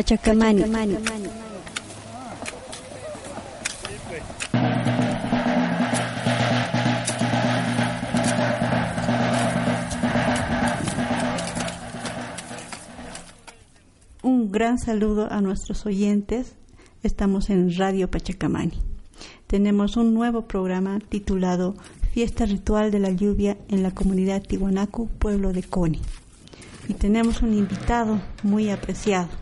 Pachacamani. Un gran saludo a nuestros oyentes. Estamos en Radio Pachacamani. Tenemos un nuevo programa titulado Fiesta Ritual de la Lluvia en la comunidad Tiwanaku, pueblo de Coni. Y tenemos un invitado muy apreciado.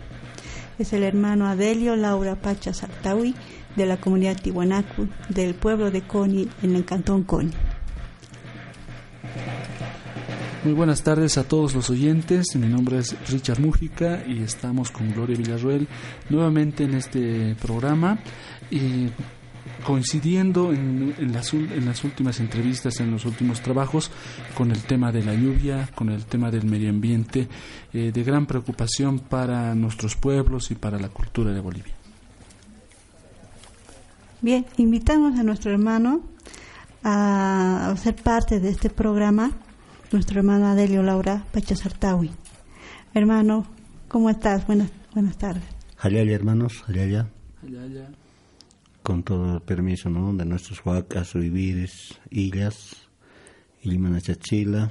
Es el hermano Adelio Laura Pacha Sartawi de la comunidad Tiwanaku del pueblo de Coni en el cantón Coni. Muy buenas tardes a todos los oyentes. Mi nombre es Richard Mújica y estamos con Gloria Villarruel nuevamente en este programa. Y coincidiendo en, las, en, las, últimas entrevistas, en los últimos trabajos, con el tema de la lluvia, con el tema del medio ambiente, eh, de gran preocupación para nuestros pueblos y para la cultura de Bolivia. Bien, invitamos a nuestro hermano a ser parte de este programa nuestro hermano Adelio Laura Pachasartawi. Hermano, ¿cómo estás? Buenas, buenas tardes. Hayaya, hermanos, Hayaya. Con todo el permiso ¿no? de nuestros huacas, vivires, illas, Ilimana Chachila,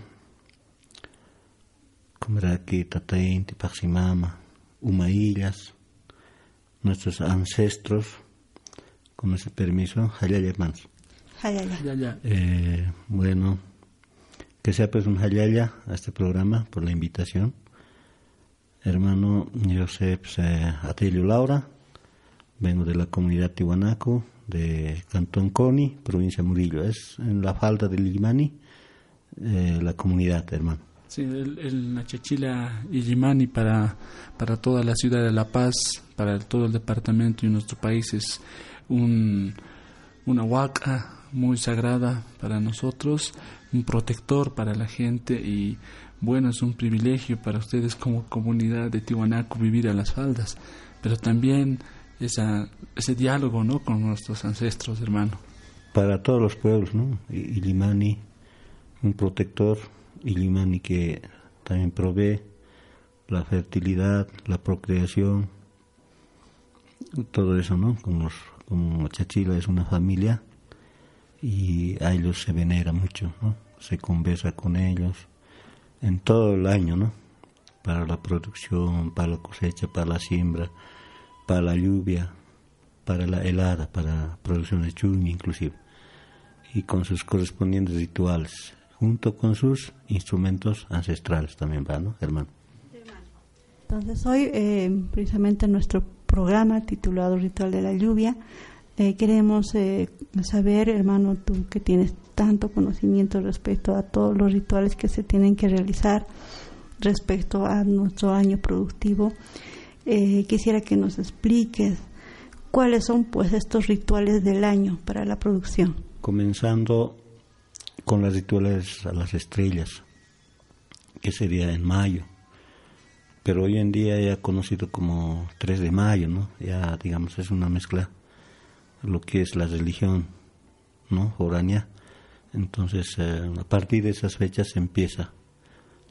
Comeraki, Tataín, Tipaximama, Umaillas, nuestros ancestros, con ese permiso, Hayaya, hermanos. Hayaya. Eh, bueno, que sea pues un hayaya a este programa por la invitación. Hermano, yo sé pues, eh, Atilio Laura, vengo de la comunidad Tiwanaco, de Cantón Coni, provincia Murillo. Es en la falda del Illimani, eh, la comunidad, hermano. Sí, el, el Nachachila Illimani para, para toda la ciudad de La Paz, para todo el departamento y nuestro país es un, una huaca muy sagrada para nosotros un protector para la gente y bueno, es un privilegio para ustedes como comunidad de Tiwanaku vivir a las faldas, pero también esa, ese diálogo ¿no? con nuestros ancestros, hermano. Para todos los pueblos, ¿no? Ilimani, un protector, Ilimani que también provee la fertilidad, la procreación, todo eso, ¿no? Como, como Chachila es una familia, y a ellos se venera mucho, ¿no? se conversa con ellos en todo el año, ¿no? para la producción, para la cosecha, para la siembra, para la lluvia, para la helada, para producción de chuña inclusive, y con sus correspondientes rituales, junto con sus instrumentos ancestrales también, ¿va, no, hermano? Entonces hoy, eh, precisamente nuestro programa titulado Ritual de la Lluvia, eh, queremos eh, saber, hermano, tú que tienes tanto conocimiento respecto a todos los rituales que se tienen que realizar respecto a nuestro año productivo, eh, quisiera que nos expliques cuáles son pues estos rituales del año para la producción. Comenzando con los rituales a las estrellas, que sería en mayo, pero hoy en día ya conocido como 3 de mayo, ¿no? Ya digamos es una mezcla lo que es la religión ¿no? foránea. Entonces, eh, a partir de esas fechas empieza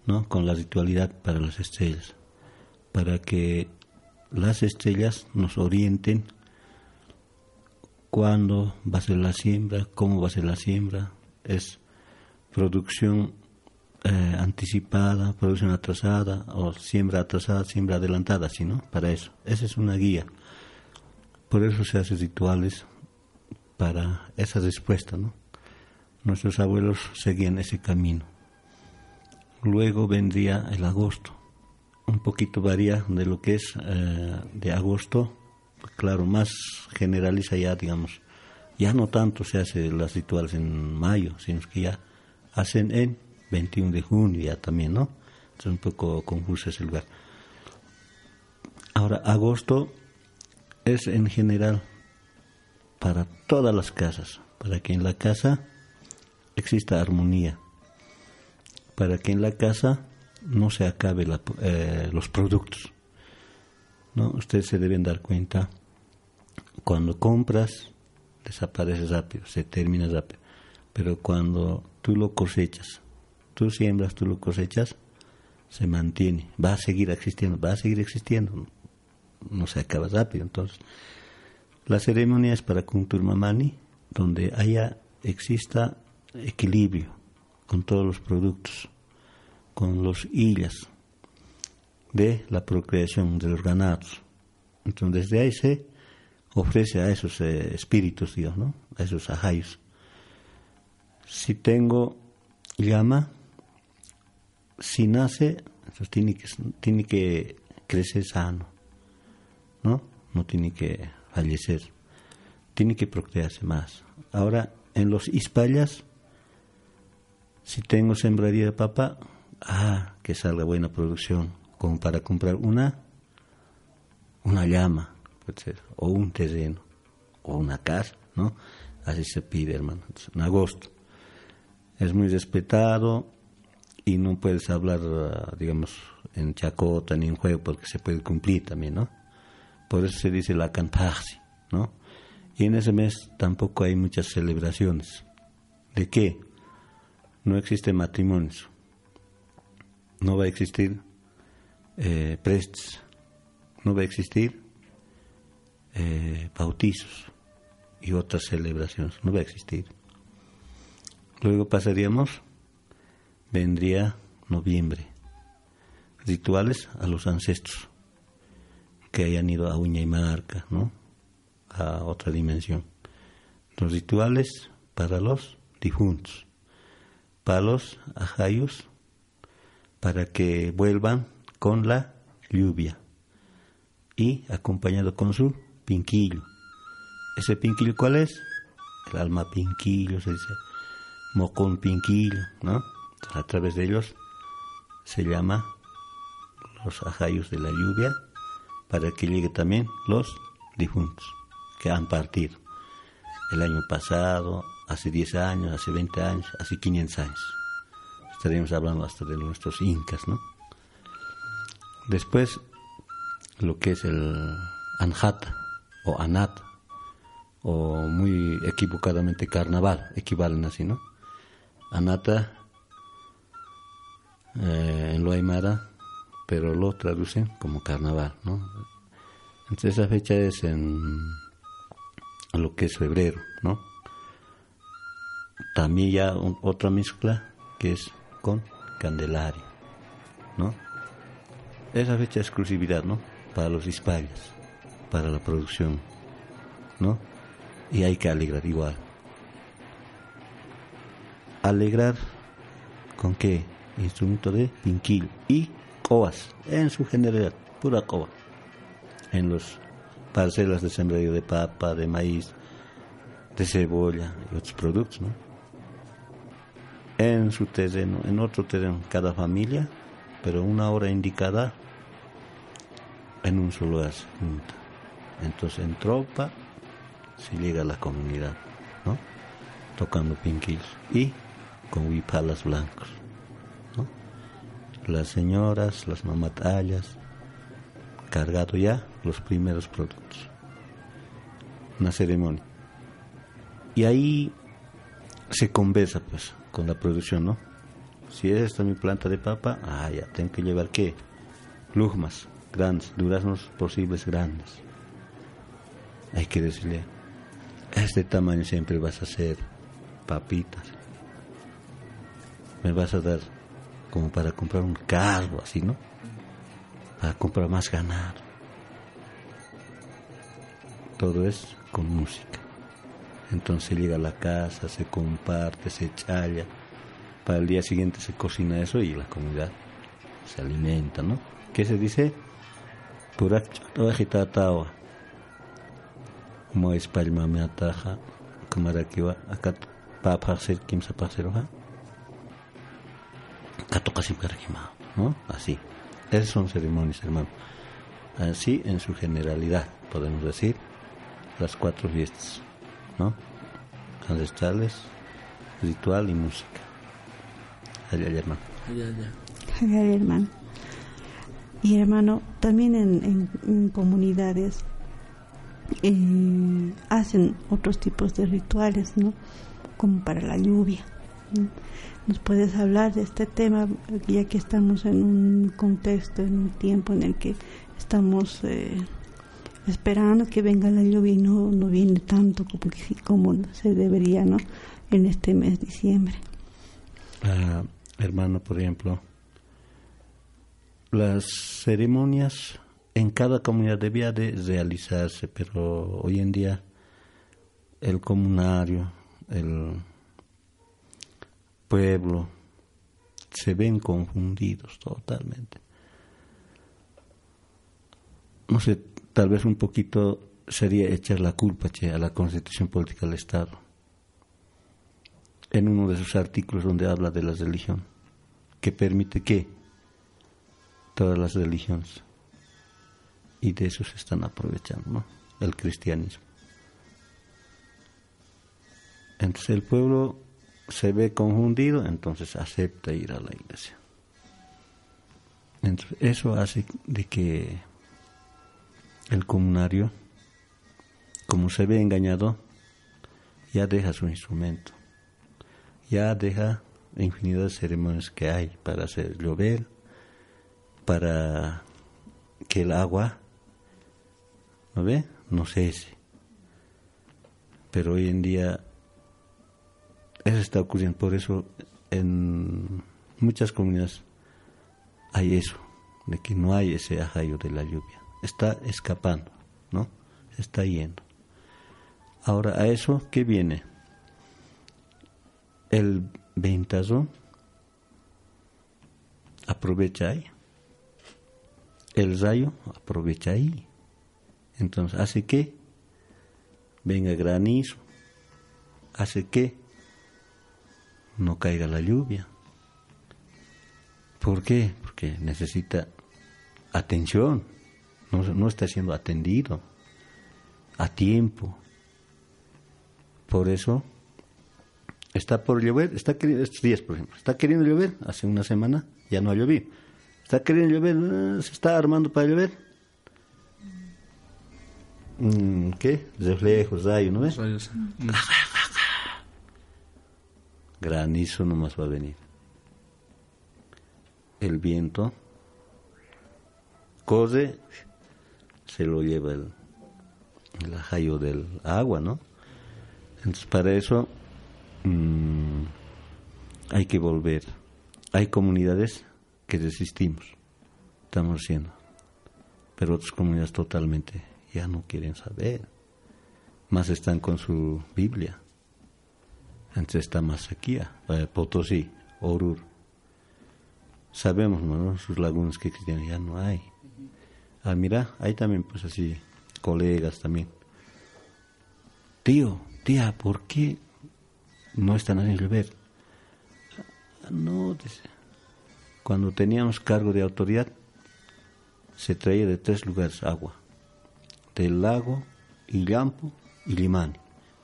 ¿no? con la ritualidad para las estrellas, para que las estrellas nos orienten cuándo va a ser la siembra, cómo va a ser la siembra, es producción eh, anticipada, producción atrasada, o siembra atrasada, siembra adelantada, ¿sí, no? Para eso. Esa es una guía. Por eso se hacen rituales para esa respuesta, ¿no? Nuestros abuelos seguían ese camino. Luego vendría el agosto. Un poquito varía de lo que es eh, de agosto, claro, más generaliza ya, digamos. Ya no tanto se hace las rituales en mayo, sino que ya hacen en 21 de junio ya también, ¿no? Es un poco confuso ese lugar. Ahora, agosto es en general para todas las casas, para que en la casa exista armonía, para que en la casa no se acabe eh, los productos. ¿no? Ustedes se deben dar cuenta, cuando compras, desaparece rápido, se termina rápido, pero cuando tú lo cosechas, tú siembras, tú lo cosechas, se mantiene, va a seguir existiendo, va a seguir existiendo no se acaba rápido. Entonces, la ceremonia es para Kunturmamani, donde haya, exista equilibrio con todos los productos, con los illas de la procreación de los ganados. Entonces, desde ahí se ofrece a esos eh, espíritus, Dios, ¿no? A esos ajayos. Si tengo llama, si nace, entonces tiene que, tiene que crecer sano, ¿no? No tiene que fallecer, tiene que procrearse más. Ahora, en los ispallas, si tengo sembraría de papa, ah, que salga buena producción, como para comprar una, una llama, o un terreno, o una casa, ¿no? Así se pide, hermano, en agosto. Es muy respetado, y no puedes hablar, digamos, en chacota ni en juego porque se puede cumplir también, ¿no? Por eso se dice la cantarsi, ¿no? Y en ese mes tampoco hay muchas celebraciones. ¿De qué? No existe matrimonios. No va a existir eh. No va a existir eh, bautizos y otras celebraciones. No va a existir. Luego pasaríamos vendría noviembre. Rituales a los ancestros que hayan ido a uña y marca, ¿no? A otra dimensión. Los rituales para los difuntos, para los ajayos, para que vuelvan con la lluvia y acompañado con su pinquillo. ¿Ese pinquillo cuál es? El alma pinquillo, se dice, mocón pinquillo, ¿no? a través de ellos se llama los ajayos de la lluvia para que llegue también los difuntos que han partido el año pasado, hace 10 años, hace 20 años, hace 500 años. Estaríamos hablando hasta de nuestros incas, ¿no? Después, lo que es el anjata o anat, o muy equivocadamente carnaval, equivalen así, ¿no? Anata eh, en lo aymara, pero lo traducen como carnaval, ¿no? Entonces esa fecha es en lo que es febrero, ¿no? También ya otra mezcla que es con Candelaria, ¿no? Esa fecha es exclusividad, ¿no? Para los hispayas, para la producción, ¿no? Y hay que alegrar igual. Alegrar con qué? instrumento de pinquil y coas en su generalidad, pura coa, en los parcelas de sembradío de papa, de maíz, de cebolla y otros productos, ¿no? En su terreno, en otro terreno, cada familia, pero una hora indicada en un solo asunto. Entonces en tropa se llega a la comunidad, ¿no? Tocando pinquil y con huipalas blancos las señoras, las mamatallas, cargado ya los primeros productos. Una ceremonia. Y ahí se conversa pues con la producción, ¿no? Si es esta mi planta de papa, ah, ya, tengo que llevar qué? Lujmas, grandes, duraznos posibles grandes. Hay que decirle, este tamaño siempre vas a hacer papitas. Me vas a dar como para comprar un carro, así, ¿no? Para comprar más ganado. Todo es con música. Entonces llega a la casa, se comparte, se challa. Para el día siguiente se cocina eso y la comunidad se alimenta, ¿no? ¿Qué se dice? Purak Mo espalma me ataja, kamarakiwa, acá papajser kimsa pajeroja. ¿no? Así. Esas son ceremonias, hermano. Así, en su generalidad, podemos decir, las cuatro fiestas, ¿no? Ancestrales, ritual y música. Allá, hermano. Allá, allá. Allá, hermano. Y hermano, también en, en, comunidades eh, hacen otros tipos de rituales, ¿no? Como para la lluvia nos puedes hablar de este tema, ya que estamos en un contexto, en un tiempo en el que estamos eh, esperando que venga la lluvia y no, no viene tanto como, como se debería, ¿no? En este mes de diciembre. Ah, hermano, por ejemplo, las ceremonias en cada comunidad debía de realizarse, pero hoy en día el comunario, el pueblo, se ven confundidos totalmente. No sé, tal vez un poquito sería echar la culpa a la constitución política del Estado. En uno de sus artículos donde habla de la religión, que permite que todas las religiones, y de eso se están aprovechando, ¿no? El cristianismo. Entonces el pueblo se ve confundido, entonces acepta ir a la iglesia. Entonces, eso hace de que el comunario, como se ve engañado, ya deja su instrumento, ya deja infinidad de ceremonias que hay para hacer llover, para que el agua, ¿no ve? No cese. Pero hoy en día eso está ocurriendo, por eso en muchas comunidades hay eso, de que no hay ese ajayo de la lluvia. Está escapando, ¿no? Está yendo. Ahora, a eso, ¿qué viene? El ventazo aprovecha ahí. El rayo aprovecha ahí. Entonces, hace que venga granizo, hace que no caiga la lluvia. ¿Por qué? Porque necesita atención, no, está siendo atendido a tiempo. Por eso está por llover, está queriendo, estos días por ejemplo, está queriendo llover, hace una semana ya no ha llovido. Está queriendo llover, ah, se está armando para llover. Mm, ¿Qué? Reflejos, rayos, ¿no ves? granizo nomás va a venir. El viento corre, se lo lleva el, el ajayo del agua, ¿no? Entonces para eso mm, hay que volver. Hay comunidades que resistimos, estamos haciendo, pero otras comunidades totalmente ya no quieren saber, más están con su Biblia antes está Masaquía, eh, Potosí, Orur. Sabemos, ¿no? Sus lagunas que tienen ya no hay. Ah, mira, hay también, pues así, colegas también. Tío, tía, ¿por qué no están en el ver? Ah, no. Cuando teníamos cargo de autoridad, se traía de tres lugares agua. Del lago, Illampo y Limani.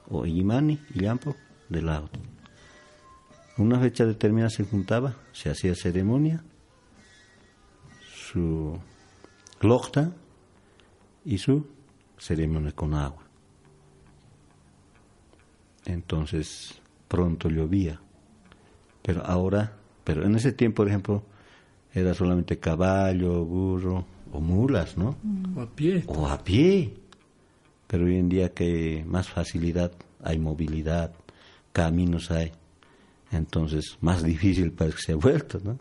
O Illimani, Illampo del lago. Una fecha determinada se juntaba, se hacía ceremonia, su locta y su ceremonia con agua. Entonces pronto llovía, pero ahora, pero en ese tiempo, por ejemplo, era solamente caballo, burro o mulas, ¿no? O a pie. O a pie. Pero hoy en día que más facilidad, hay movilidad, caminos hay. Entonces, más difícil parece que se ha vuelto, ¿no?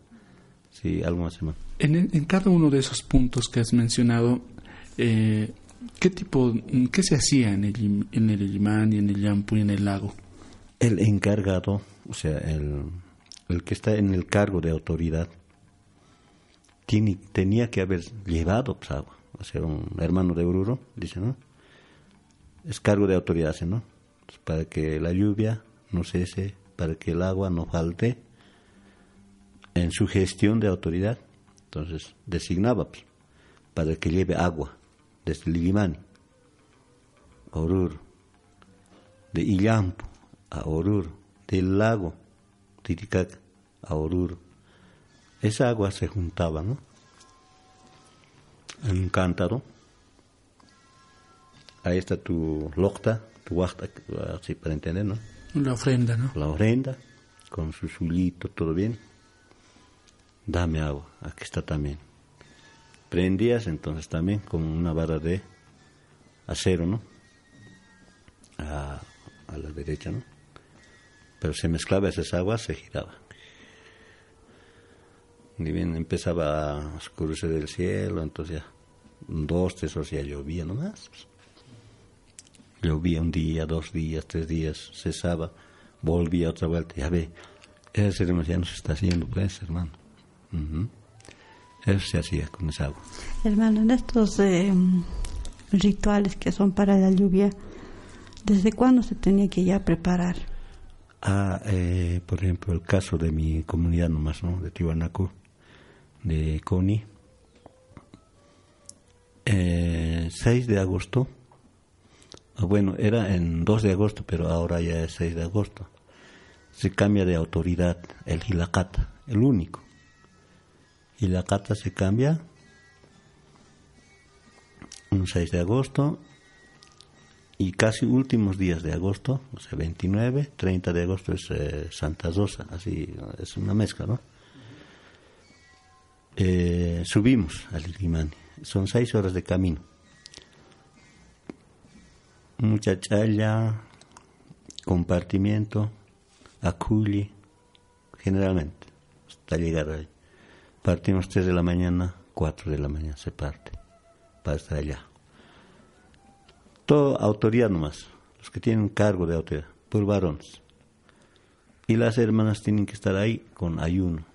Sí, algo más. En, cada uno de esos puntos que has mencionado, eh, ¿qué tipo, qué se hacía en el, en el imán y en el Yampu y en el lago? El encargado, o sea, el, que está en el cargo de autoridad, tiene, tenía que haber llevado pues, agua. O sea, un hermano de Oruro, dice, ¿no? Es cargo de autoridad, ¿no? para que la lluvia no cese, para que el agua no falte en su gestión de autoridad. Entonces designaba pues, para que lleve agua desde Lilimani, Oruro, de Illampo a Oruro, del lago Titicaca a Oruro. Esa agua se juntaba, ¿no? En un cántaro. Ahí está tu locta, tu huasta, así para entender, ¿no? La ofrenda, ¿no? La ofrenda, con su zulito, todo bien. Dame agua, aquí está también. Prendías entonces también con una vara de a cero, ¿no? A, la derecha, ¿no? Pero se mezclaba esas aguas, se giraba. Y bien empezaba a oscurecer el cielo, entonces ya dos, tres horas ya llovía nomás. Llovía un día, dos días, tres días, cesaba, volvía otra vuelta, ya ve, esa ceremonia ya no se está haciendo, pues, hermano. Eso se hacía con esa agua. Hermano, en estos eh, rituales que son para la lluvia, ¿desde cuándo se tenía que ya preparar? Ah, eh, por ejemplo, el caso de mi comunidad nomás, ¿no? De Tiwanaku, de Coni. Eh, 6 de agosto. Ah, bueno, era en 2 de agosto, pero ahora ya es 6 de agosto. Se cambia de autoridad el Hilakata, el único. Hilakata se cambia un 6 de agosto y casi últimos días de agosto, o sea, 29, 30 de agosto es eh, Santa Rosa, así es una mezcla, ¿no? Eh, subimos al Ilimani, son seis horas de camino. Mucha challa, compartimiento, aculi, generalmente, hasta llegar ahí. Partimos 3 de la mañana, 4 de la mañana se parte para estar allá. Todo autoridad nomás, los que tienen cargo de autoridad, por varones. Y las hermanas tienen que estar ahí con ayuno,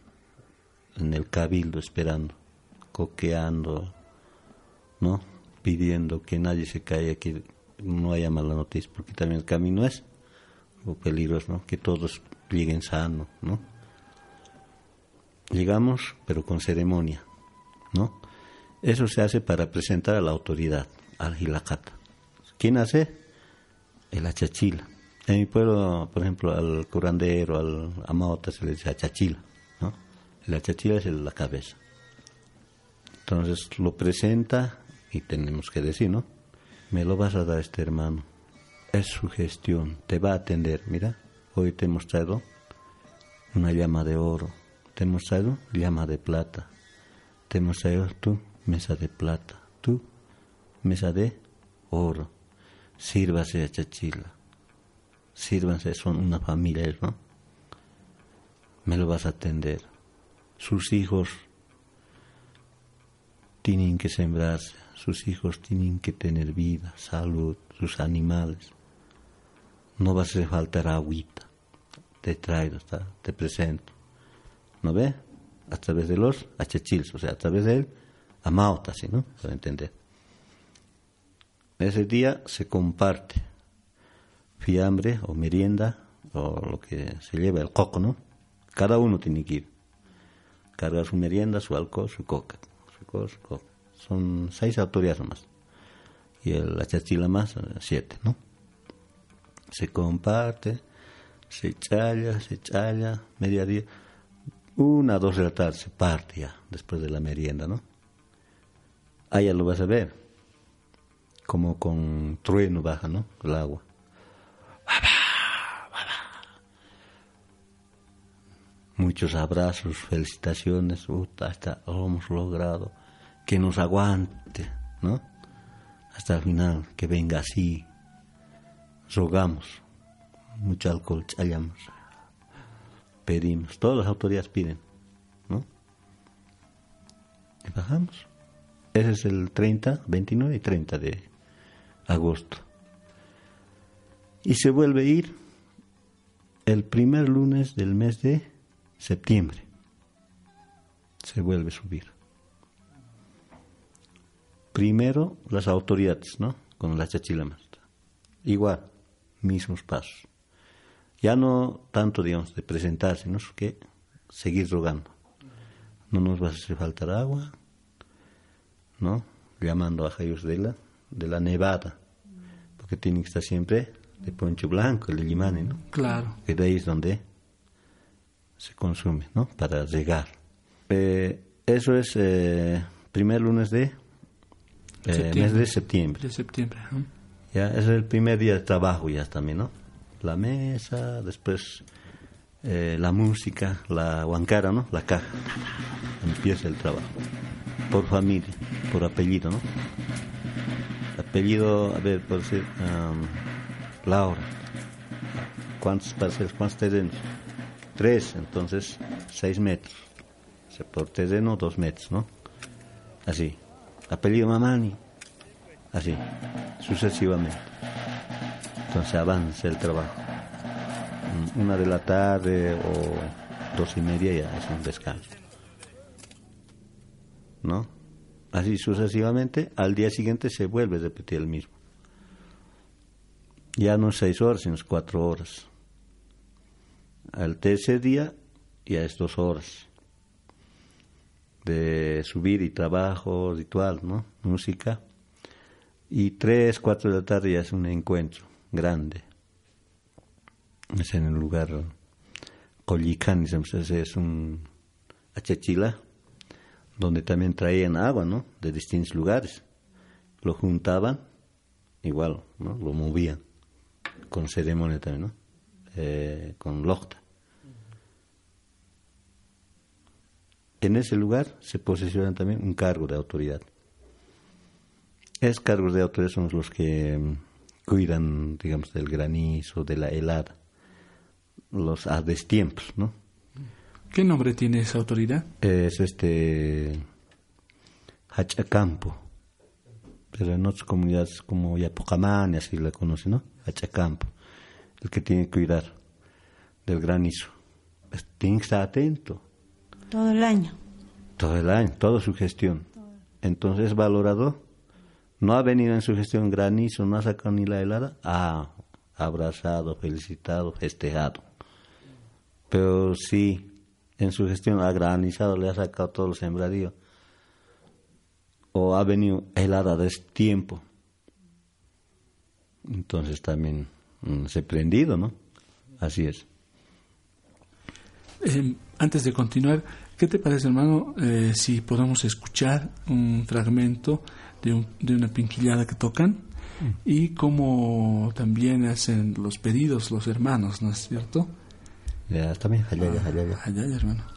en el cabildo esperando, coqueando, ¿no? Pidiendo que nadie se caiga, que no haya mala noticia, porque también el camino es peligroso, ¿no? Que todos lleguen sanos, ¿no? Llegamos, pero con ceremonia, ¿no? Eso se hace para presentar a la autoridad, al Gilacata. ¿Quién hace? El achachila. En mi pueblo, por ejemplo, al curandero, al amaota se le dice achachila, ¿no? El achachila es la cabeza. Entonces lo presenta y tenemos que decir, ¿no? Me lo vas a dar este hermano. Es su gestión, te va a atender. Mira, hoy te hemos traído una llama de oro, te hemos traído llama de plata, te hemos traído tu mesa de plata, tu mesa de oro. Sírvase a Chachila, sírvanse, son una familia, ¿no? Me lo vas a atender. Sus hijos tienen que sembrarse, sus hijos tienen que tener vida, salud, sus animales. No va a hacer faltar agüita. Te traigo, te presento. ¿No ve? A través de los achachils, o sea, a través de él, amauta, ¿sí, no? Para entender. Ese día se comparte fiambre o merienda o lo que se lleva, el coco, ¿no? Cada uno tiene que ir. Cargar su merienda, su alcohol, su coca. Su coca, su coca. Son seis autoridades más. Y el, la chachila más, siete, ¿no? Se comparte, se challa, se challa, mediodía. Una, dos de la tarde se parte ya, después de la merienda, ¿no? Allá lo vas a ver. Como con trueno baja, ¿no? El agua. Muchos abrazos, felicitaciones, hasta lo hemos logrado. Que nos aguante, ¿no? Hasta el final, que venga así. Rogamos. Mucho alcohol challamos. Pedimos. Todas las autoridades piden, ¿no? Y bajamos. Ese es el 30, 29 y 30 de agosto. Y se vuelve a ir el primer lunes del mes de septiembre. Se vuelve a subir. Primero las autoridades, ¿no? Con la chachilamas. Igual, mismos pasos. Ya no tanto, digamos, de presentarse, sino que seguir rogando. No nos va a hacer faltar agua, ¿no? Llamando a Jayus de la, de la nevada, porque tiene que estar siempre de poncho blanco, el limane, ¿no? Claro. Que de ahí es donde se consume, ¿no? Para llegar. Eh, eso es eh, primer lunes de eh, mes de septiembre. De septiembre. ¿no? Ya, ese es el primer día de trabajo ya también, ¿no? La mesa, después eh, la música, la huancara, ¿no? La caja. Empieza el trabajo. Por familia, por apellido, ¿no? apellido, a ver, por decir, Laura. ¿Cuántos parcelas, cuántos terrenos? Tres, entonces seis metros. Por terreno, dos metros, ¿no? Así. Apellido Mamani. Así, sucesivamente. Entonces avanza el trabajo. Mm, una de la tarde o dos y media ya es un descanso. ¿No? Así sucesivamente, al día siguiente se vuelve a repetir el mismo. Ya no seis horas, sino cuatro horas. Al tercer día ya es dos horas de subir y trabajo, ritual, ¿no? Música. Y tres, cuatro de la tarde ya es un encuentro grande. Es en el lugar Collicán, es un achachila, donde también traían agua, ¿no? De distintos lugares. Lo juntaban, igual, ¿no? Lo movían, con ceremonia también, ¿no? Eh, con locta. En ese lugar se posesiona también un cargo de autoridad. Es cargos de autoridad son los que mm, cuidan, digamos, del granizo, de la helada, los a destiempos, ¿no? ¿Qué nombre tiene esa autoridad? Es este Hachacampo, pero en otras comunidades como Yapocamán, así la conocen, ¿no? Hachacampo, el que tiene que cuidar del granizo. Tiene que estar atento. Todo el año. Todo el año, toda su gestión. Entonces, valorado no ha venido en su gestión granizo, no ha sacado ni la helada, ha abrazado, felicitado, festejado. Pero sí, en su gestión ha granizado, le ha sacado todo el sembradío. O ha venido helada de tiempo. Entonces también mm, se prendido, ¿no? Así es. Eh, antes de continuar, ¿qué te parece, hermano, eh, si podemos escuchar un fragmento de, una pinquillada que tocan mm. y como también hacen los pedidos los hermanos, ¿no es cierto? Ya, también, allá, allá, allá. Allá, hermano.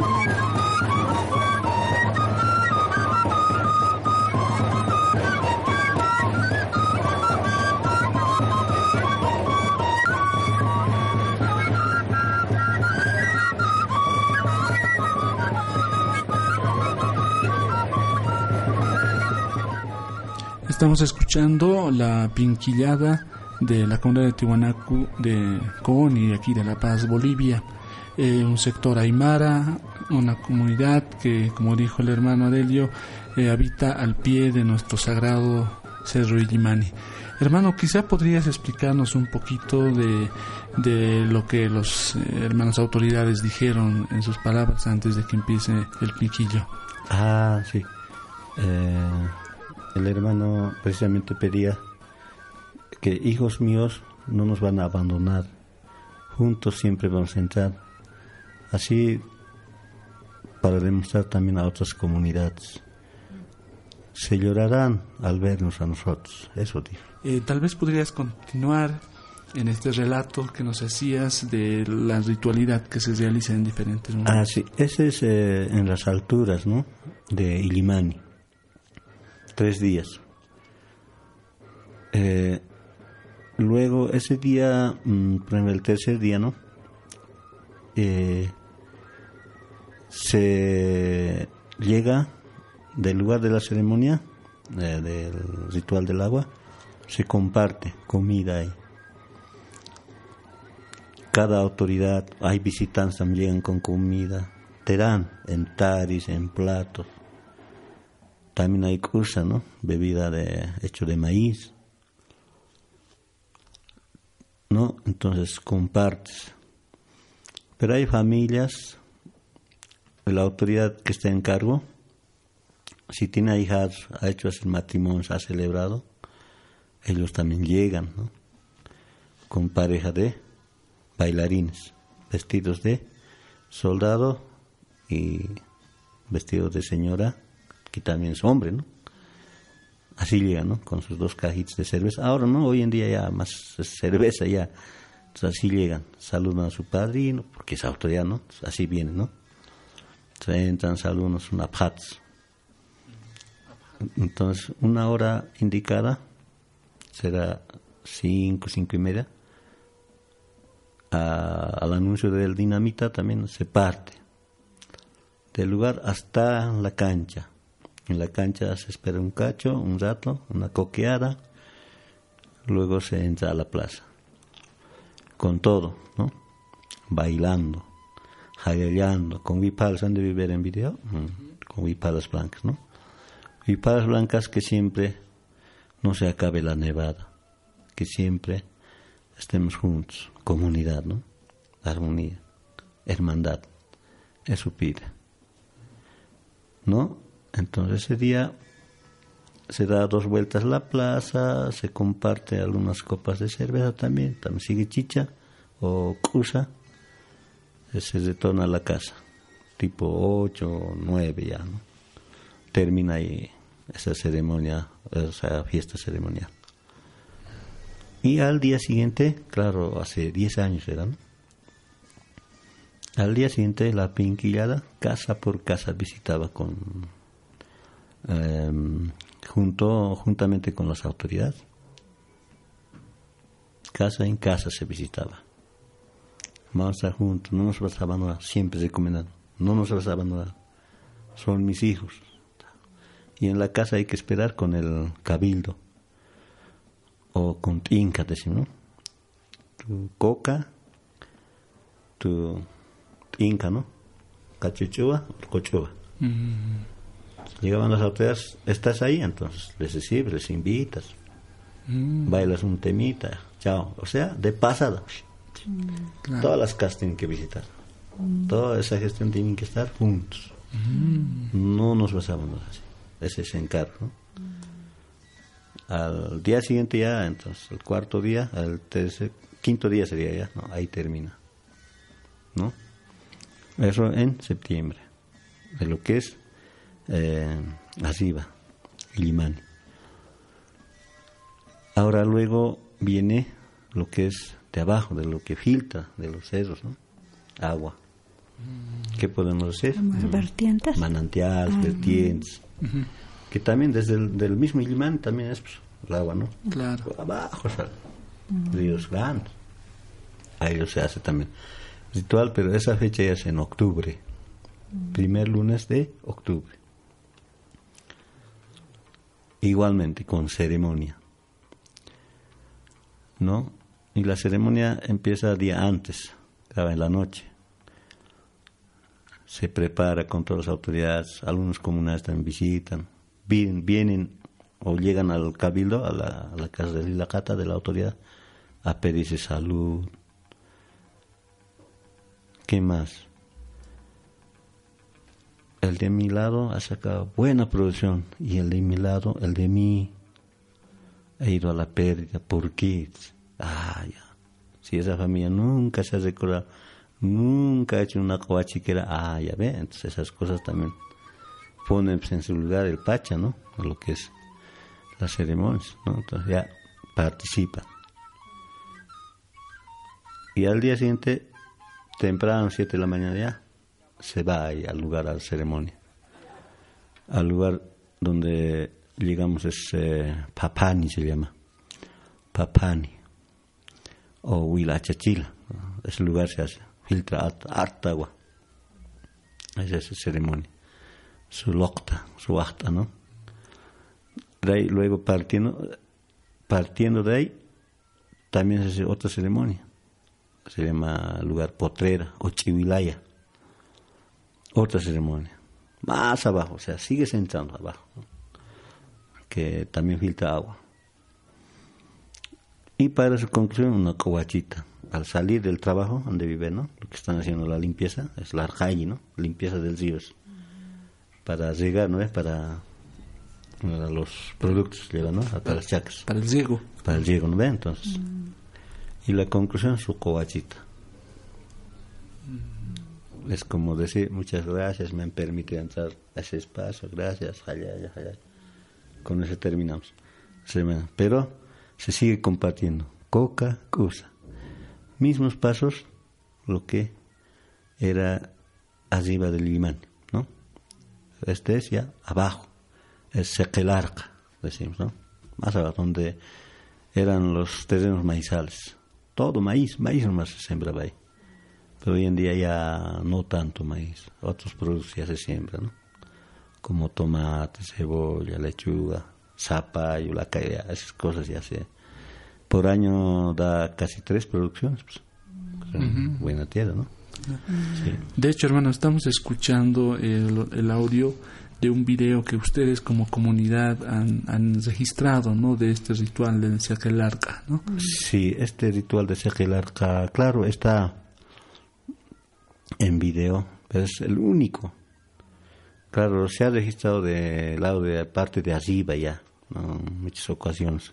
Estamos escuchando la pinquillada de la comunidad de Tiwanaku de Coni, aquí de La Paz, Bolivia. Eh, un sector aymara, una comunidad que, como dijo el hermano Adelio, eh, habita al pie de nuestro sagrado Cerro Illimani. Hermano, quizá podrías explicarnos un poquito de, de lo que los eh, hermanos autoridades dijeron en sus palabras antes de que empiece el piquillo. Ah, sí el hermano precisamente pedía que hijos míos no nos van a abandonar, juntos siempre vamos a entrar. Así para demostrar también a otras comunidades. Se llorarán al vernos a nosotros, eso dijo. Eh, tal vez podrías continuar en este relato que nos hacías de la ritualidad que se realiza en diferentes momentos. Ah, sí, ese es eh, en las alturas, ¿no? De Ilimani tres días. Eh, luego, ese día, mm, en el tercer día, ¿no? Eh, se llega del lugar de la ceremonia, eh, del ritual del agua, se comparte comida ahí. Cada autoridad, hay visitantes también con comida, te dan en taris, en platos también hay cursa, ¿no? Bebida de hecho de maíz, ¿no? Entonces compartes. Pero hay familias, la autoridad que está en cargo, si tiene hijas, ha hecho ese matrimonio, ha celebrado, ellos también llegan, ¿no? Con pareja de bailarines, vestidos de soldado y vestidos de señora, que también es hombre, ¿no? Así llegan, ¿no? Con sus dos cajitas de cerveza. Ahora, ¿no? Hoy en día ya más cerveza ya. Entonces así llegan, saludan a su padrino, porque es autoridad, ¿no? Así viene, ¿no? Entonces entran, saludan, una pats. Entonces, una hora indicada será cinco, cinco y media. al anuncio del dinamita también se parte del lugar hasta la cancha. En la cancha se espera un cacho, un rato, una coqueada, luego se entra a la plaza. Con todo, ¿no? Bailando, jaleando, con huipalas, ¿han de vivir en video? Mm, con huipalas blancas, ¿no? Huipalas blancas que siempre no se acabe la nevada, que siempre estemos juntos, comunidad, ¿no? Armonía, hermandad, eso pide. ¿No? Entonces ese día se da dos vueltas la plaza, se comparte algunas copas de cerveza también, también sigue chicha o cruza, se retorna a la casa, tipo 8 o 9 ya, ¿no? Termina ahí esa ceremonia, esa fiesta ceremonial. Y al día siguiente, claro, hace 10 años era, ¿no? Al día siguiente la pinquillada, casa por casa, visitaba con Em, junto, juntamente con las autoridades. Casa en casa se visitaba. Vamos a estar juntos, no nos vas a abandonar, siempre recomendado, no nos vas a abandonar, son mis hijos. Y en la casa hay que esperar con el cabildo, o con inca, decimos, ¿no? Tu coca, tu inca, ¿no? Cachuchua, cochua. Llegaban las autoridades, ¿estás ahí? Entonces les recibes, les invitas, mm. bailas un temita, chao. O sea, de pasada. Mm. Todas las casas tienen que visitar. Mm. Toda esa gestión tienen que estar juntos. No nos basamos así. Ese es encargo. Al día siguiente ya, entonces, el cuarto día, el tercer, quinto día sería ya, ¿no? ahí termina. ¿No? Eso en septiembre. De lo que es eh, arriba, Limani. Ahora luego viene lo que es de abajo, de lo que filtra de los cerros, ¿no? Agua. ¿Qué podemos hacer? Vertientes. Manantiales, ah. vertientes. Que también desde el del mismo Limani también es pues, el agua, ¿no? Claro. Abajo sale. Ríos grandes. Ahí se hace también ritual, pero esa fecha ya es en octubre. Primer lunes de octubre igualmente con ceremonia. ¿No? Y la ceremonia empieza día antes, en la noche. Se prepara con todas las autoridades, algunos comunales también visitan, vienen, vienen o llegan al cabildo, a la, casa de la cata de la autoridad, a pedirse salud. ¿Qué más? El de mi lado ha sacado buena producción y el de mi lado, el de mí, ha ido a la pérdida. ¿Por qué? Ah, ya. Si esa familia nunca se ha recordado, nunca ha hecho una coachiquera, ah, ya ve, entonces esas cosas también ponen en su lugar el pacha, ¿no? Lo que es las ceremonias, ¿no? Entonces ya participan. Y al día siguiente, temprano, 7 de la mañana ya, se va ahí al lugar, a la ceremonia. Al lugar donde llegamos es eh, Papani, se llama. Papani. O Huilachachila. Ese lugar se hace. Filtra harta agua. Esa es esa ceremonia. Su locta, su acta, ¿no? De ahí, luego partiendo, partiendo de ahí, también se hace otra ceremonia. Se llama lugar Potrera o Chivilaya otra ceremonia. Más abajo, o sea, sigues entrando abajo, que también filtra agua. Y para su conclusión, una covachita. Al salir del trabajo donde vive, ¿no? Lo que están haciendo la limpieza, es la arcalle, ¿no? Limpieza del río. Para llegar, ¿no? Es para, para los productos, llevan, ¿no? Para las chacas. Para el riego. Para el riego, ¿no? Entonces. Y la conclusión, su covachita. Es como decir, muchas gracias, me han permitido entrar a ese espacio, gracias, allá, allá. Con eso terminamos. Pero se sigue compartiendo. Coca, cosa. Mismos pasos, lo que era arriba del imán, ¿no? Este es ya abajo, es Sequelarca, decimos, ¿no? Más abajo, donde eran los terrenos maizales. Todo maíz, maíz nomás se sembraba ahí. Pero hoy en día ya no tanto maíz, otros productos ya se siembran, ¿no? Como tomate, cebolla, lechuga, zapallo, la caída, esas cosas ya se... Por año da casi tres producciones, pues. Buena tierra, ¿no? De hecho, hermano, estamos escuchando el, audio de un video que ustedes como comunidad han, han registrado, ¿no? De este ritual del Arca, ¿no? Sí, este ritual de Arca, claro, está en video, pero es el único. Claro, se ha registrado de lado de parte de arriba ya, en muchas ocasiones.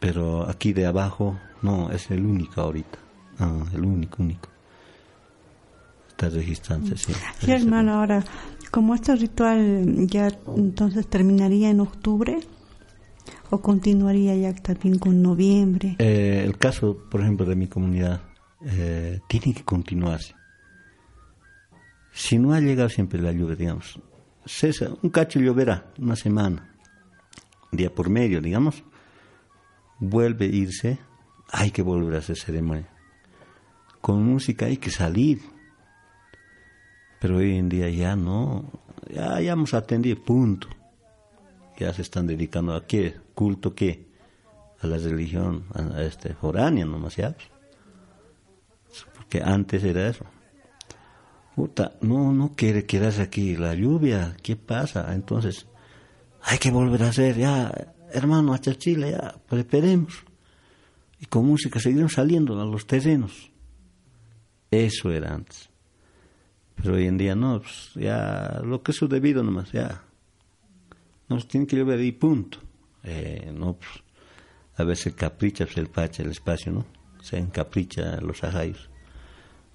Pero aquí de abajo, no, es el único ahorita. Ah, el único, único. Está registrando, sí. Sí, hermano, ahora, como este ritual ya entonces terminaría en octubre, o continuaría ya también con noviembre? Eh, el caso, por ejemplo, de mi comunidad, eh, tiene que continuarse. Si no ha llegado siempre la lluvia, digamos, cesa, un cacho lloverá, una semana, día por medio, digamos, vuelve a irse, hay que volver a hacer ceremonia. Con música hay que salir, pero hoy en día ya no, ya, ya hemos atendido, punto. Ya se están dedicando a qué, culto qué, a la religión, a, este foránea nomás ya que antes era eso. Puta, no, no quiere quedarse aquí la lluvia, ¿qué pasa? Entonces, hay que volver a hacer, ya, hermano, a Chile, ya, preparemos. Y con música seguiremos saliendo a los terrenos. Eso era antes. Pero hoy en día no, pues, ya, lo que es su debido nomás, ya. Nos tiene que llover y punto. Eh, no, pues, a veces capricha pues, el pache, el espacio, ¿no? Se encapricha los ajayos.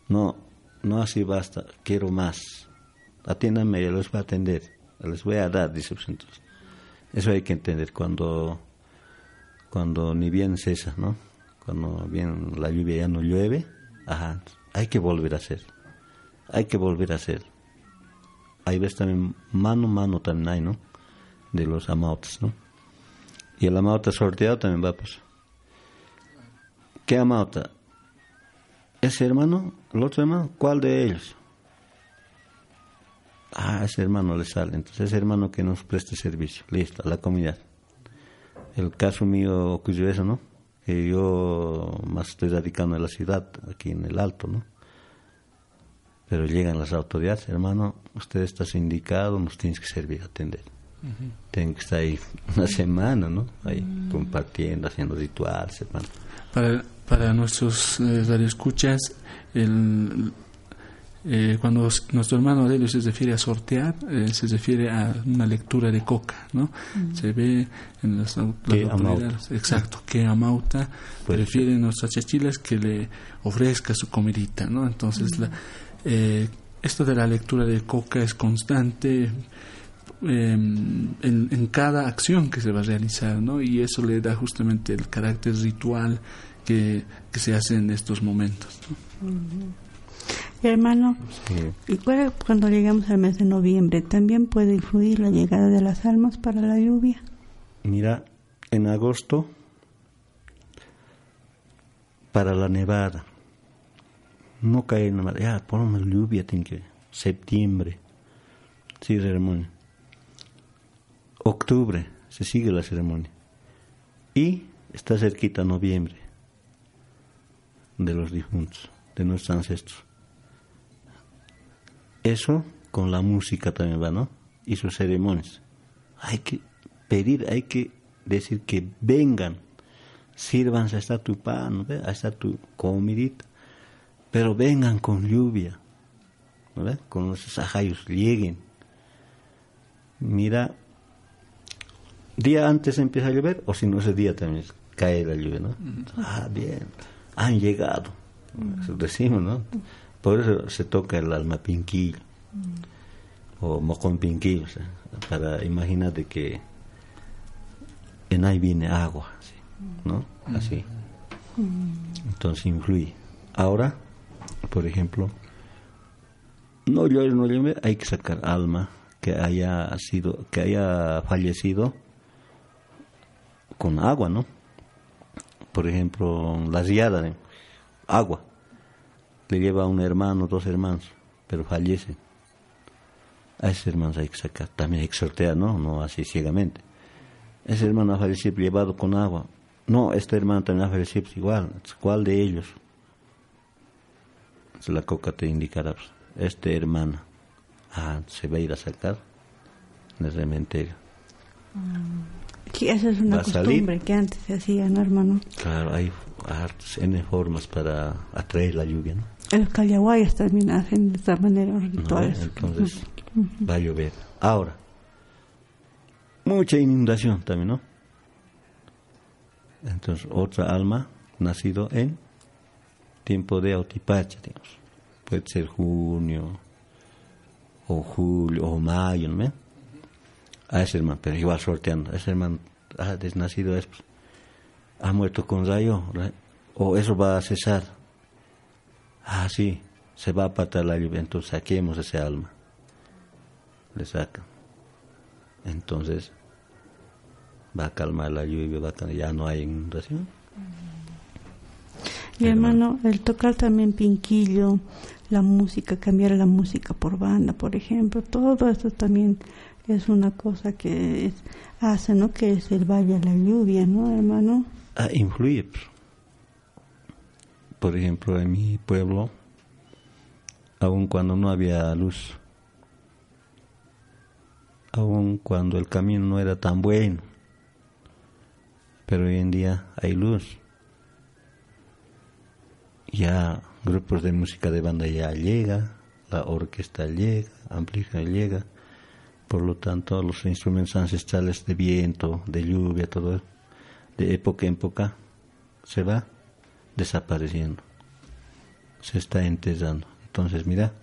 No, no así basta, quiero más. Atiéndanme, yo les voy a atender, les voy a dar, dice pues, entonces. Eso hay que entender cuando, cuando ni bien cesa, ¿no? Cuando bien la lluvia ya no llueve, ajá, hay que volver a hacer. Hay que volver a hacer. Hay veces también mano a mano también hay, ¿no? De los amautas, ¿no? Y el amauta sorteado también va, pues. ¿Qué amauta? Ese hermano, el otro hermano, ¿cuál de ellos? Ah, ese hermano le sale. Entonces, ese hermano que nos preste servicio. Listo, a la comunidad. El caso mío ocurrió eso, ¿no? Que yo más estoy radicando en la ciudad, aquí en el Alto, ¿no? Pero llegan las autoridades, hermano, usted está sindicado, nos tienes que servir, atender. Tienen que estar ahí una semana, ¿no? Ahí compartiendo, haciendo rituales, hermano. Para para nuestros eh, radioescuchas, el, eh, cuando nuestro hermano Aurelio se refiere a sortear, eh, se refiere a una lectura de coca, ¿no? Se ve en las, autoridades, exacto, que Amauta pues, prefiere a nuestras chachilas que le ofrezca su comidita, ¿no? Entonces, la, esto de la lectura de coca es constante, em, en, en, cada acción que se va a realizar, ¿no? Y eso le da justamente el carácter ritual que, se hace en estos momentos. Hermano, ¿y cuando llegamos al mes de noviembre? ¿También puede influir la llegada de las almas para la lluvia? Mira, en agosto, para la nevada, no cae nada, ya ponemos lluvia, tiene que, septiembre, sí, ceremonia. Octubre, se sigue la ceremonia. Y está cerquita noviembre de los difuntos, de nuestros ancestros. Eso con la música también va, ¿no? Y sus ceremonias. Hay que pedir, hay que decir que vengan sírvanse, está tu pan, ¿ve? está tu comidita, pero vengan con lluvia, ¿ve? con los ajayos, lleguen. Mira, día antes empieza a llover, o si no ese día también cae la lluvia, ¿no? Ah, bien, han llegado, eso decimos, ¿no? Por eso se toca el alma pinquillo, o mocón pinquillo, para imaginar de que en ahí viene agua, ¿no? Así. Entonces influye. Ahora, por ejemplo, no llore, no llore, hay que sacar alma que haya sido, que haya fallecido con agua, ¿no? Por ejemplo, la riada, agua. Le lleva a un hermano, dos hermanos, pero fallecen. A esos hermanos hay que sacar, también sortear, ¿no? No así ciegamente. Ese hermano ha fallecido llevado con agua. No, este hermano también ha fallecido pues, igual. ¿Cuál de ellos? La coca te indicará. Pues, este hermano ah, se va a ir a sacar en el cementerio. Sí, esa es una costumbre que antes se hacía, ¿no, hermano? Claro, hay N formas para atraer la lluvia, ¿no? Los callahuayas también hacen de esta manera rituales. entonces, va a llover. Ahora, mucha inundación también, ¿no? Entonces, otra alma nacido en tiempo de Autipacha, digamos. Puede ser junio, o julio, o mayo, ¿no? A ese hermano, pero igual sorteando. Ese hermano ha desnacido, es, ha muerto con rayo, o eso va a cesar. Ah, sí, se va a apartar la lluvia, entonces saquemos ese alma. Le sacan. Entonces, va a calmar la lluvia, va a, ya no hay inundación. Mi hermano, el tocar también pinquillo, la música, cambiar la música por banda, por ejemplo, todo esto también es una cosa que hace, ¿no? Que se vaya la lluvia, ¿no, hermano? Ah, influye. Pues. Por ejemplo, en mi pueblo, aun cuando no había luz, aun cuando el camino no era tan bueno, pero hoy en día hay luz. Ya grupos de música de banda ya llega, la orquesta llega, amplifica llega, por lo tanto los instrumentos ancestrales de viento, de lluvia, todo de época en época se va desapareciendo, se está enterrando. Entonces, mira,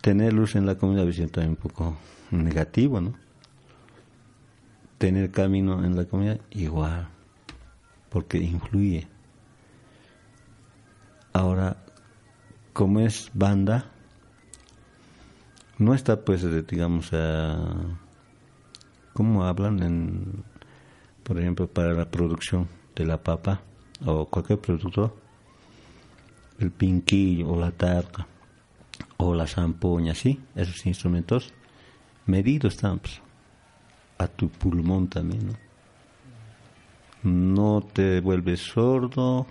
tener luz en la comunidad es también un poco negativo, ¿no? tener camino en la comunidad igual, porque influye. Ahora, como es banda, no está pues, digamos, ¿cómo hablan en, por ejemplo, para la producción de la papa o cualquier producto? El pinquillo o la tarca o la zampoña, ¿sí? Esos instrumentos medidos están, pues a tu pulmón también, ¿no? No te vuelves sordo,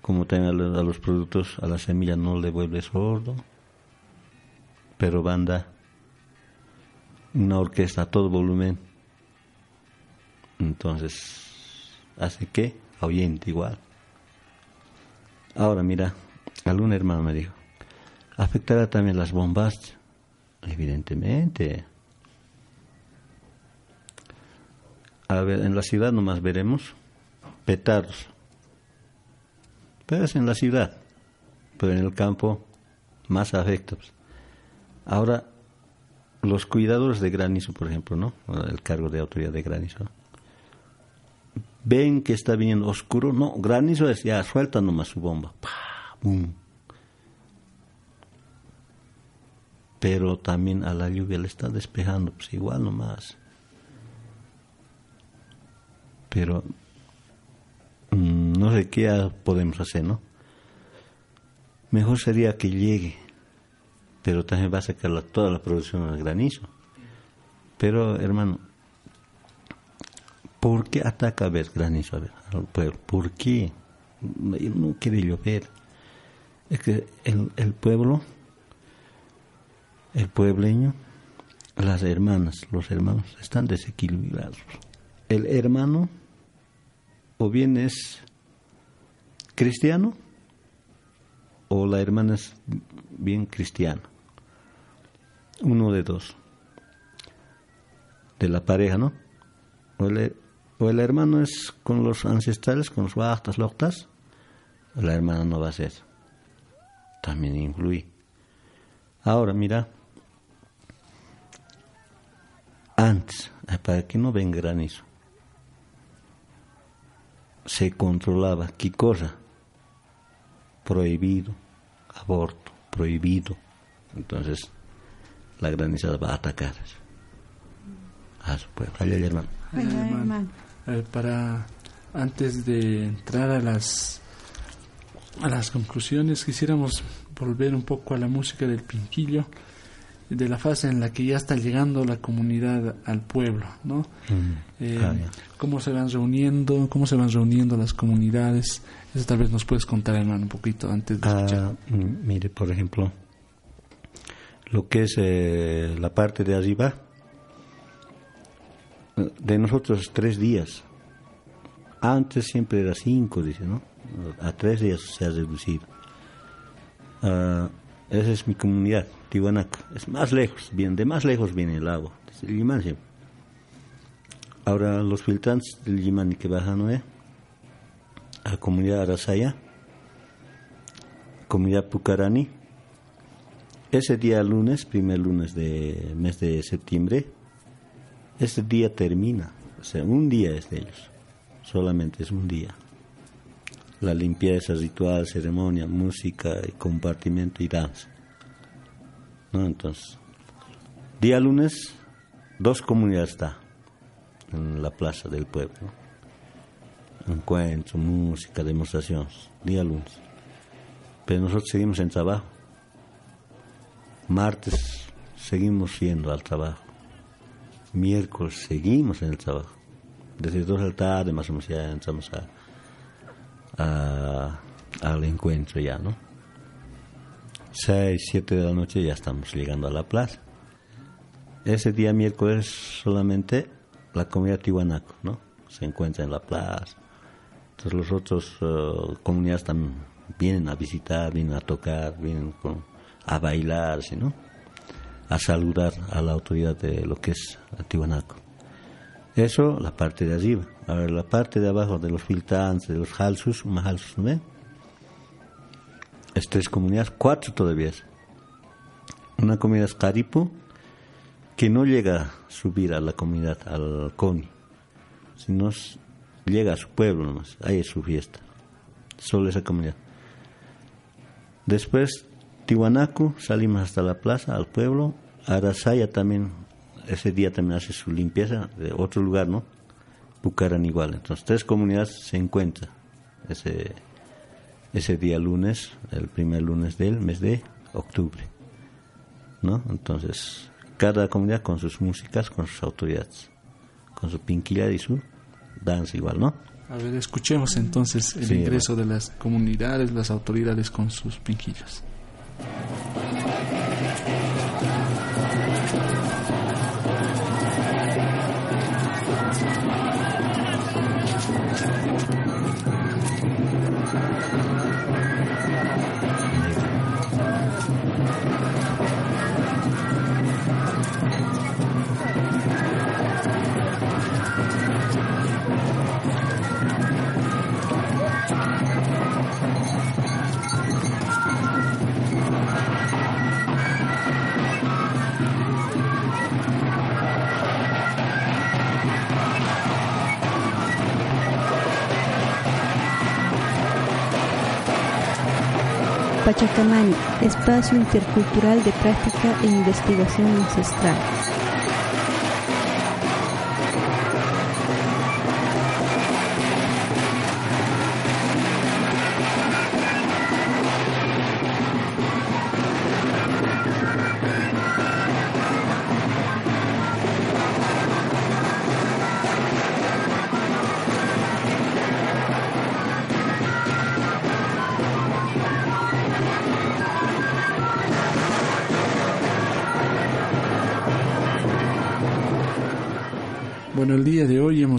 como también a los productos, a la semilla no le vuelves sordo, pero banda, una orquesta a todo volumen, entonces hace que oyente igual. Ahora mira, algún hermano me dijo, afectará también las bombas, evidentemente A ver, en la ciudad nomás veremos petardos. Pero es en la ciudad. Pero en el campo más afectos. Ahora, los cuidadores de granizo, por ejemplo, ¿no? El cargo de autoridad de granizo. Ven que está viniendo oscuro. No, granizo es ya, suelta nomás su bomba. Pero también a la lluvia le está despejando, pues igual nomás pero mm, no sé qué podemos hacer, ¿no? Mejor sería que llegue, pero también va a sacar toda la producción al granizo. Pero, hermano, ¿por qué ataca a ver granizo al pueblo? ¿Por qué? no quiere llover. Es que el pueblo, el puebleño, las hermanas, los hermanos están desequilibrados. El hermano o bien es cristiano o la hermana es bien cristiana. Uno de dos. De la pareja, ¿no? O el, o el hermano es con los ancestrales, con los bajtas, loctas, o la hermana no va a ser. También influye. Ahora, mira, antes, para que no venga granizo, se controlaba qué cosa prohibido, aborto, prohibido. Entonces, la granizada va a atacar a su pueblo. hermano. hermano. para antes de entrar a las a las conclusiones quisiéramos volver un poco a la música del Pinquillo de la fase en la que ya está llegando la comunidad al pueblo, ¿no? Mm. Eh, ah, cómo se van reuniendo, cómo se van reuniendo las comunidades. Eso tal vez nos puedes contar, hermano, un poquito antes de ah, mm, mire, por ejemplo, lo que es eh, la parte de arriba, de nosotros tres días. Antes siempre era cinco, dice, ¿no? A tres días se ha reducido. Ah, esa es mi comunidad, Tiwanaku. Es más lejos, bien, de más lejos viene el agua, desde el Limán. Ahora los filtrantes del Limán que bajan ¿eh? a comunidad Arasaya, comunidad Pucarani. Ese día lunes, primer lunes del mes de septiembre, ese día termina. O sea, un día es de ellos. Solamente es un día la limpieza, ritual, ceremonia, música, compartimiento y danza. Entonces, día lunes, dos comunidades está en la plaza del pueblo. Encuentro, música, demostraciones, día lunes. Pero nosotros seguimos en trabajo. Martes seguimos yendo al trabajo. Miércoles seguimos en el trabajo. Desde dos de la tarde más o menos ya entramos a al encuentro ya, ¿no? Seis, siete de la noche ya estamos llegando a la plaza. Ese día miércoles solamente la comunidad tihuanaco, ¿no? Se encuentra en la plaza. Entonces los otros uh, comunidades también vienen a visitar, vienen a tocar, vienen a bailar, ¿no? A saludar a la autoridad de lo que es Tihuanaco. Eso, la parte de arriba. Ahora, la parte de abajo de los filtantes, de los halsus, más halsus, ¿no Es tres comunidades, cuatro todavía. Una comunidad es Caripo, que no llega a subir a la comunidad, al CONI, sino llega a su pueblo nomás, ahí es su fiesta. Solo esa comunidad. Después, Tiwanaku, salimos hasta la plaza, al pueblo. Arasaya también ese día también hace su limpieza de otro lugar, ¿no? Bucaran igual. Entonces, tres comunidades se encuentran ese, ese día lunes, el primer lunes del mes de octubre, ¿no? Entonces, cada comunidad con sus músicas, con sus autoridades, con su pinquilla y su danza igual, ¿no? A ver, escuchemos entonces el ingreso de las comunidades, las autoridades con sus pinquillas. Pachacamani, espacio intercultural de práctica e investigación ancestral.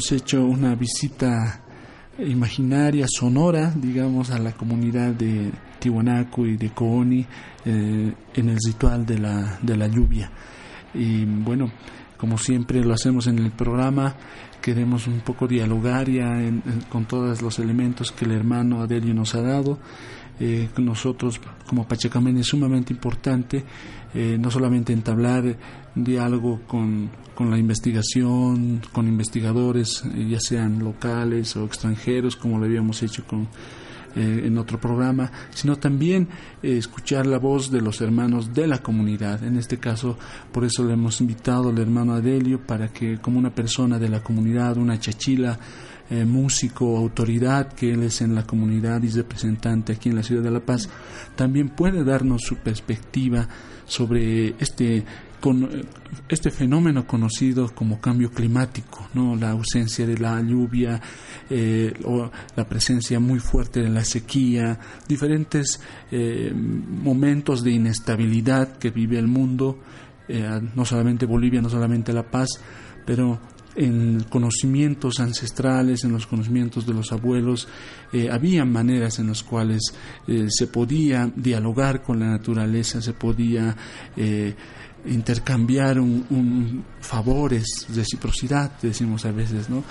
Hemos hecho una visita imaginaria, sonora, digamos, a la comunidad de Tiwanaku y de Kooni eh, en el ritual de la, de la lluvia. Y bueno, como siempre lo hacemos en el programa, queremos un poco dialogar ya con todos los elementos que el hermano Adelio nos ha dado. Eh, nosotros como Pachacamén es sumamente importante eh, no solamente entablar diálogo con, con, la investigación, con investigadores, eh, ya sean locales o extranjeros, como lo habíamos hecho con, en otro programa, sino también escuchar la voz de los hermanos de la comunidad. En este caso, por eso le hemos invitado al hermano Adelio para que, como una persona de la comunidad, una chachila, eh, músico, autoridad que él es en la comunidad y representante aquí en la ciudad de La Paz, también puede darnos su perspectiva sobre este este fenómeno conocido como cambio climático, ¿no? la ausencia de la lluvia, eh, o la presencia muy fuerte de la sequía, diferentes eh, momentos de inestabilidad que vive el mundo, no solamente Bolivia, no solamente La Paz, pero en conocimientos ancestrales, en los conocimientos de los abuelos, eh, había maneras en las cuales eh, se podía dialogar con la naturaleza, se podía eh, intercambiar un, favores, reciprocidad, decimos a veces, ¿no?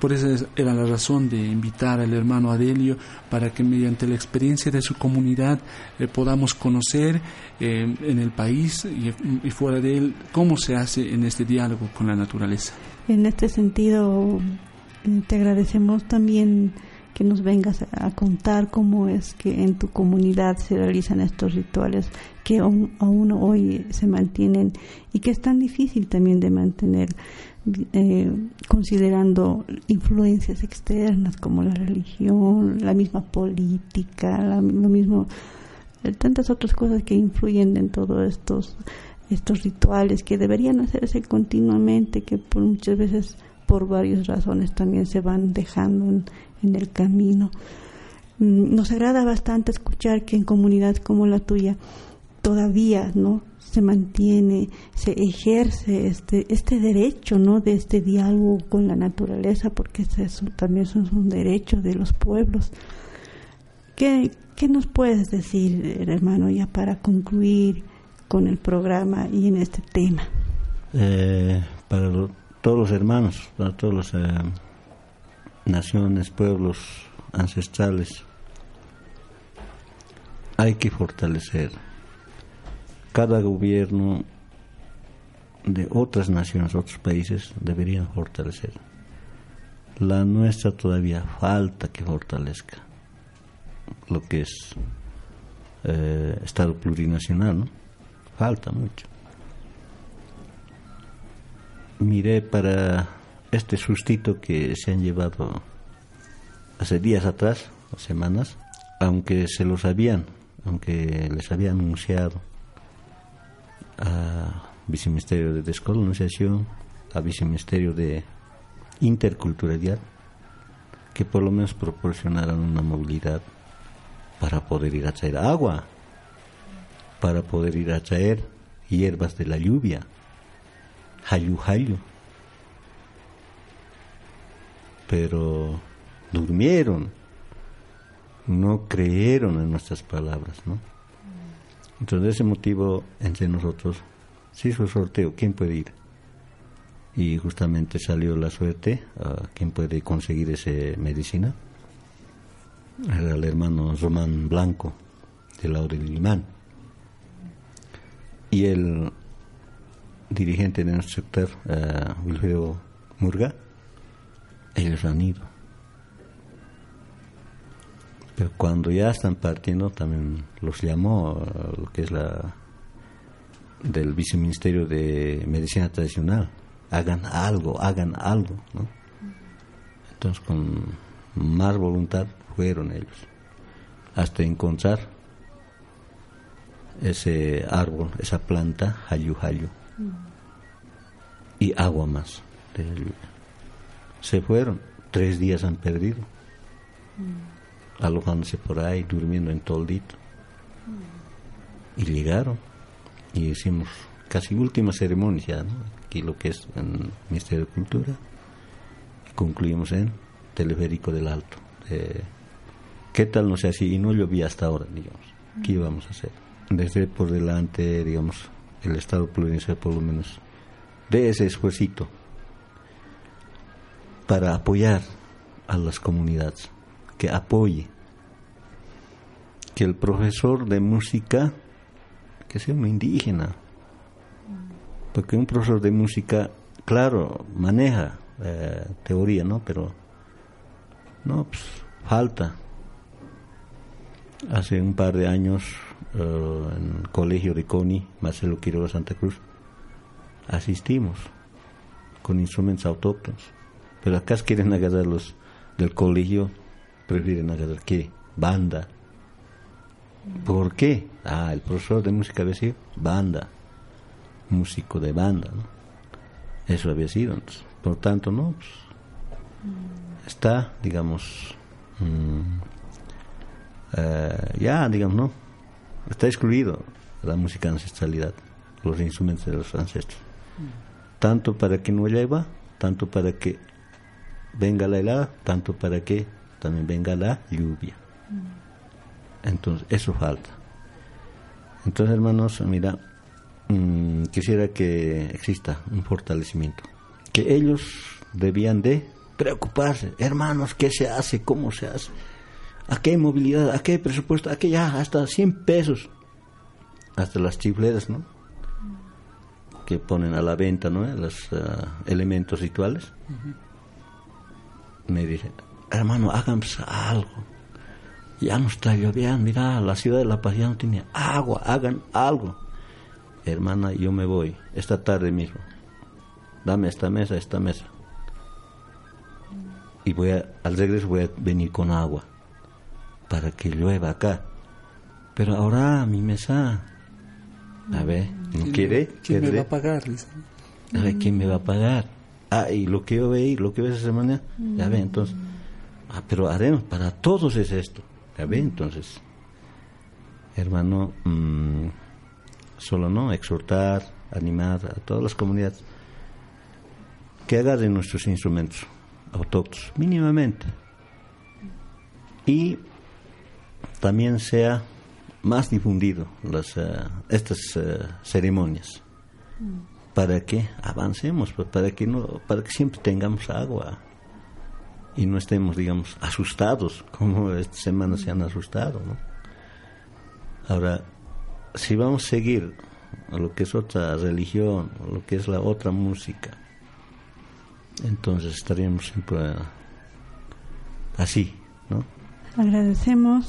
por eso era la razón de invitar al hermano Adelio para que mediante la experiencia de su comunidad podamos conocer en el país y fuera de él cómo se hace en este diálogo con la naturaleza. En este sentido, te agradecemos también que nos vengas a contar cómo es que en tu comunidad se realizan estos rituales que aún, hoy se mantienen y que es tan difícil también de mantener eh, considerando influencias externas como la religión, la misma política, lo mismo, tantas otras cosas que influyen en todos estos estos rituales que deberían hacerse continuamente, que por muchas veces por varias razones también se van dejando en, el camino. Mm, nos agrada bastante escuchar que en comunidades como la tuya todavía no se mantiene, se ejerce este este derecho, no, de este diálogo con la naturaleza, porque este también es un derecho de los pueblos. ¿Qué, ¿Qué nos puedes decir, hermano, ya para concluir? Con el programa y en este tema? Eh, para todos los hermanos, para todas las eh, naciones, pueblos ancestrales, hay que fortalecer. Cada gobierno de otras naciones, otros países, deberían fortalecer. La nuestra todavía falta que fortalezca lo que es eh, Estado plurinacional, ¿no? Falta mucho. Miré para este sustito que se han llevado hace días atrás, o semanas, aunque se lo sabían, aunque les había anunciado a Viceministerio de Descolonización, a Viceministerio de Interculturalidad, que por lo menos proporcionaran una movilidad para poder ir a traer agua para poder ir a traer hierbas de la lluvia, hayu hayu. Pero durmieron, no creyeron en nuestras palabras, ¿no? Entonces, de ese motivo, entre nosotros se hizo el sorteo, ¿quién puede ir? Y justamente salió la suerte, a ¿quién puede conseguir esa medicina? Era el hermano Román Blanco, del lado del Limán y el dirigente de nuestro sector, uh, Wilfredo Murga, ellos han ido. Pero cuando ya están partiendo, también los llamó uh, lo que es la del viceministerio de medicina tradicional. Hagan algo, hagan algo. Entonces, con más voluntad fueron ellos hasta encontrar ese árbol, esa planta, hayu hayu, y agua más. Se fueron, tres días han perdido, alojándose por ahí, durmiendo en toldito. Y llegaron y hicimos casi última ceremonia, aquí lo que es el Ministerio de Cultura, concluimos en teleférico del Alto. ¿Qué tal no sé así? Y no llovía hasta ahora, digamos. ¿Qué íbamos a hacer? Desde por delante, digamos, el Estado plurianual por lo menos de ese esfuerzo para apoyar a las comunidades, que apoye, que el profesor de música, que sea un indígena, porque un profesor de música, claro, maneja eh, teoría, ¿no? Pero, no, pues falta. Hace un par de años, eh, en el colegio de CONI, Marcelo Quiroga Santa Cruz, asistimos con instrumentos autóctonos. Pero acá quieren agarrar los del colegio, prefieren agarrar qué? Banda. ¿Por qué? Ah, el profesor de música había sido banda, músico de banda, ¿no? Eso había sido. por tanto, ¿no? Pues, está, digamos, mm, eh, ya, digamos, ¿no? Está excluido la música ancestralidad, los instrumentos de los ancestros tanto para que no llueva, tanto para que venga la helada, tanto para que también venga la lluvia. Entonces, eso falta. Entonces, hermanos, mira, mm, quisiera que exista un fortalecimiento, que ellos debían de preocuparse, hermanos, ¿qué se hace? ¿Cómo se hace? ¿A qué movilidad? ¿A qué presupuesto? ¿A qué ya? Hasta 100 pesos. Hasta las chifleras, ¿no? que ponen a la venta ¿no? los eh, elementos rituales, me dice, hermano, háganse algo. Ya no está lloviendo, mira, la ciudad de La Paz ya no tiene agua, hagan algo. Hermana, yo me voy esta tarde mismo. Dame esta mesa, esta mesa. Y voy a, al regreso voy a venir con agua para que llueva acá. Pero ahora mi mesa, a ver, ¿no quiere? ¿Quién me va a pagar? A ver, ¿quién me va a pagar? Ah, y lo que yo veí, lo que veo esa semana, ya ve, entonces, ah, pero haremos, para todos es esto, ya ve, entonces, hermano, mm, solo no, exhortar, animar a todas las comunidades que agarren nuestros instrumentos autóctonos, mínimamente, y también sea más difundido las, eh, estas eh, ceremonias para que avancemos, pues, para que, no, para que siempre tengamos agua y no estemos, digamos, asustados como esta semana se han asustado. ¿no? Ahora, si vamos a seguir lo que es otra religión, lo que es la otra música, entonces estaríamos siempre así, ¿no? Agradecemos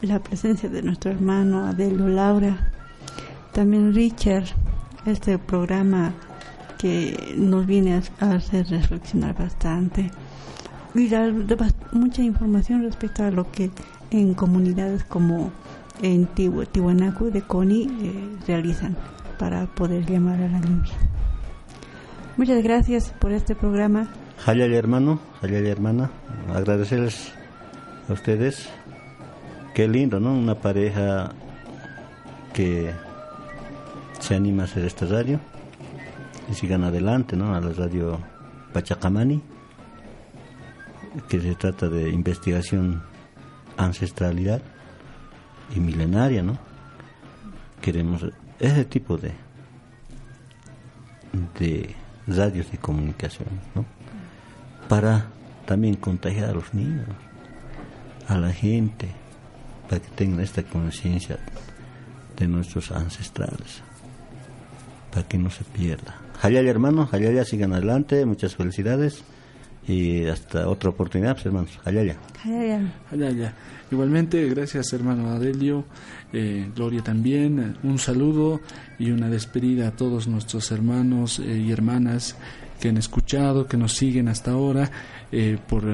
la presencia de nuestro hermano Adelo Laura, también Richard, este programa que nos viene a hacer reflexionar bastante y dar mucha información respecto a lo que en comunidades como en Tiwanaku de Coni eh, realizan para poder llamar a la lluvia. Muchas gracias por este programa. Hayale hermano, Hayale hermana, agradecerles a ustedes Qué lindo, ¿no? Una pareja que se anima a hacer esta radio y sigan adelante, ¿no? A la radio Pachacamani, que se trata de investigación ancestralidad y milenaria, ¿no? Queremos ese tipo de de radios de comunicación, ¿no? Para también contagiar a los niños, a la gente, para que tengan esta conciencia de nuestros ancestrales, para que no se pierda. Hayaya hermanos, Hayaya sigan adelante, muchas felicidades y hasta otra oportunidad, pues, hermanos. Hayaya. Hayaya. Igualmente, gracias hermano Adelio, eh, Gloria también, un saludo y una despedida a todos nuestros hermanos eh, y hermanas que han escuchado, que nos siguen hasta ahora eh, por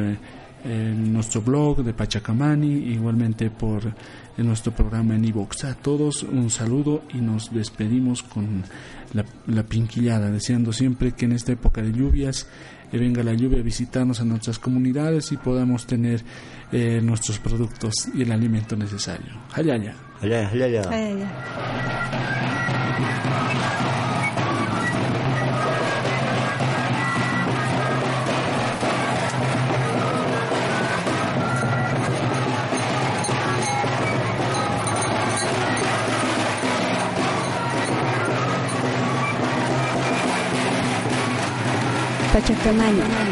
en nuestro blog de Pachacamani, igualmente por en nuestro programa en Ivox. A todos un saludo y nos despedimos con la, la, pinquillada, deseando siempre que en esta época de lluvias eh, venga la lluvia a visitarnos a nuestras comunidades y podamos tener eh, nuestros productos y el alimento necesario. Hayaya. Hayaya, hayaya. Pachacamani.